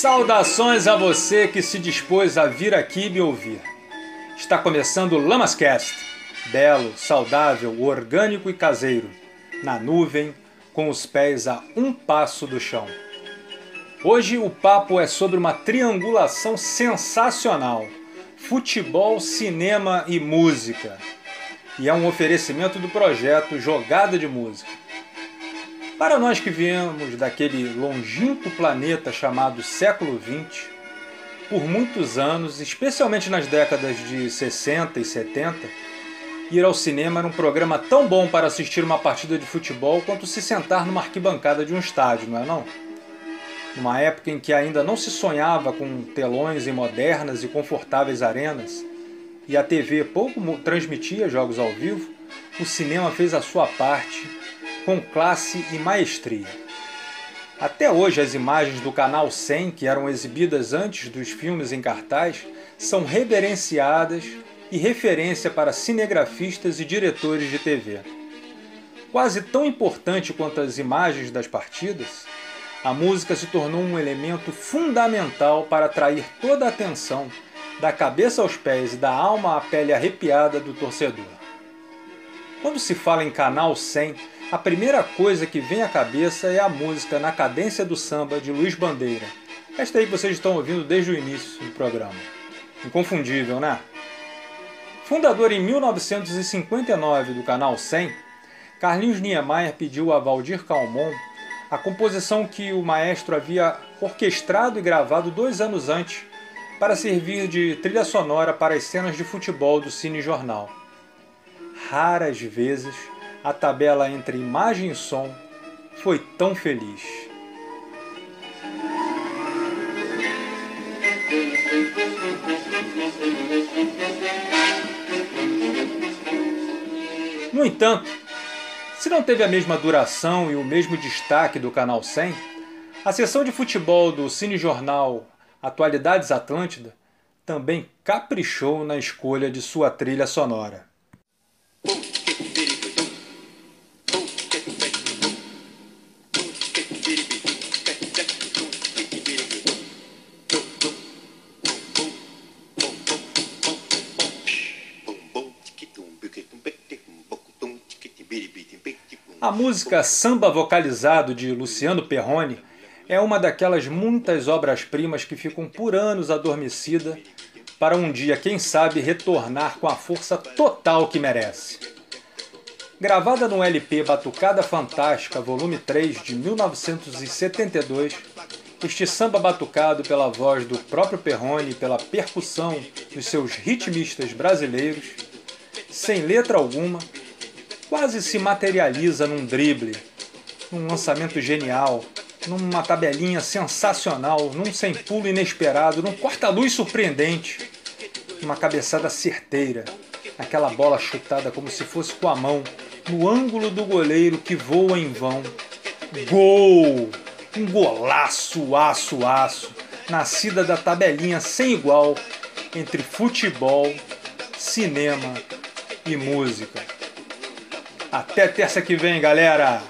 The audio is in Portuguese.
Saudações a você que se dispôs a vir aqui me ouvir. Está começando o Lamascast, belo, saudável, orgânico e caseiro, na nuvem, com os pés a um passo do chão. Hoje o papo é sobre uma triangulação sensacional: futebol, cinema e música. E é um oferecimento do projeto Jogada de Música. Para nós que viemos daquele longínquo planeta chamado século XX, por muitos anos, especialmente nas décadas de 60 e 70, ir ao cinema era um programa tão bom para assistir uma partida de futebol quanto se sentar numa arquibancada de um estádio, não é não? Numa época em que ainda não se sonhava com telões em modernas e confortáveis arenas, e a TV pouco transmitia jogos ao vivo, o cinema fez a sua parte com classe e maestria. Até hoje, as imagens do canal 100, que eram exibidas antes dos filmes em cartaz, são reverenciadas e referência para cinegrafistas e diretores de TV. Quase tão importante quanto as imagens das partidas, a música se tornou um elemento fundamental para atrair toda a atenção, da cabeça aos pés e da alma à pele arrepiada do torcedor. Quando se fala em Canal 100, a primeira coisa que vem à cabeça é a música Na Cadência do Samba de Luiz Bandeira. Esta aí vocês estão ouvindo desde o início do programa. Inconfundível, né? Fundador em 1959 do Canal 100, Carlinhos Niemeyer pediu a Valdir Calmon a composição que o maestro havia orquestrado e gravado dois anos antes para servir de trilha sonora para as cenas de futebol do Cine Jornal. Raras vezes a tabela entre imagem e som foi tão feliz. No entanto, se não teve a mesma duração e o mesmo destaque do Canal 100, a sessão de futebol do Cine Jornal Atualidades Atlântida também caprichou na escolha de sua trilha sonora. A música Samba Vocalizado de Luciano Perrone é uma daquelas muitas obras-primas que ficam por anos adormecida para um dia, quem sabe, retornar com a força total que merece. Gravada no LP Batucada Fantástica, volume 3 de 1972, este samba batucado pela voz do próprio Perrone e pela percussão dos seus ritmistas brasileiros, sem letra alguma, quase se materializa num drible, num lançamento genial, numa tabelinha sensacional, num sem pulo inesperado, num corta-luz surpreendente, numa cabeçada certeira, aquela bola chutada como se fosse com a mão, no ângulo do goleiro que voa em vão. Gol! Um golaço, aço, aço, nascida da tabelinha sem igual entre futebol, cinema e música. Até terça que vem, galera!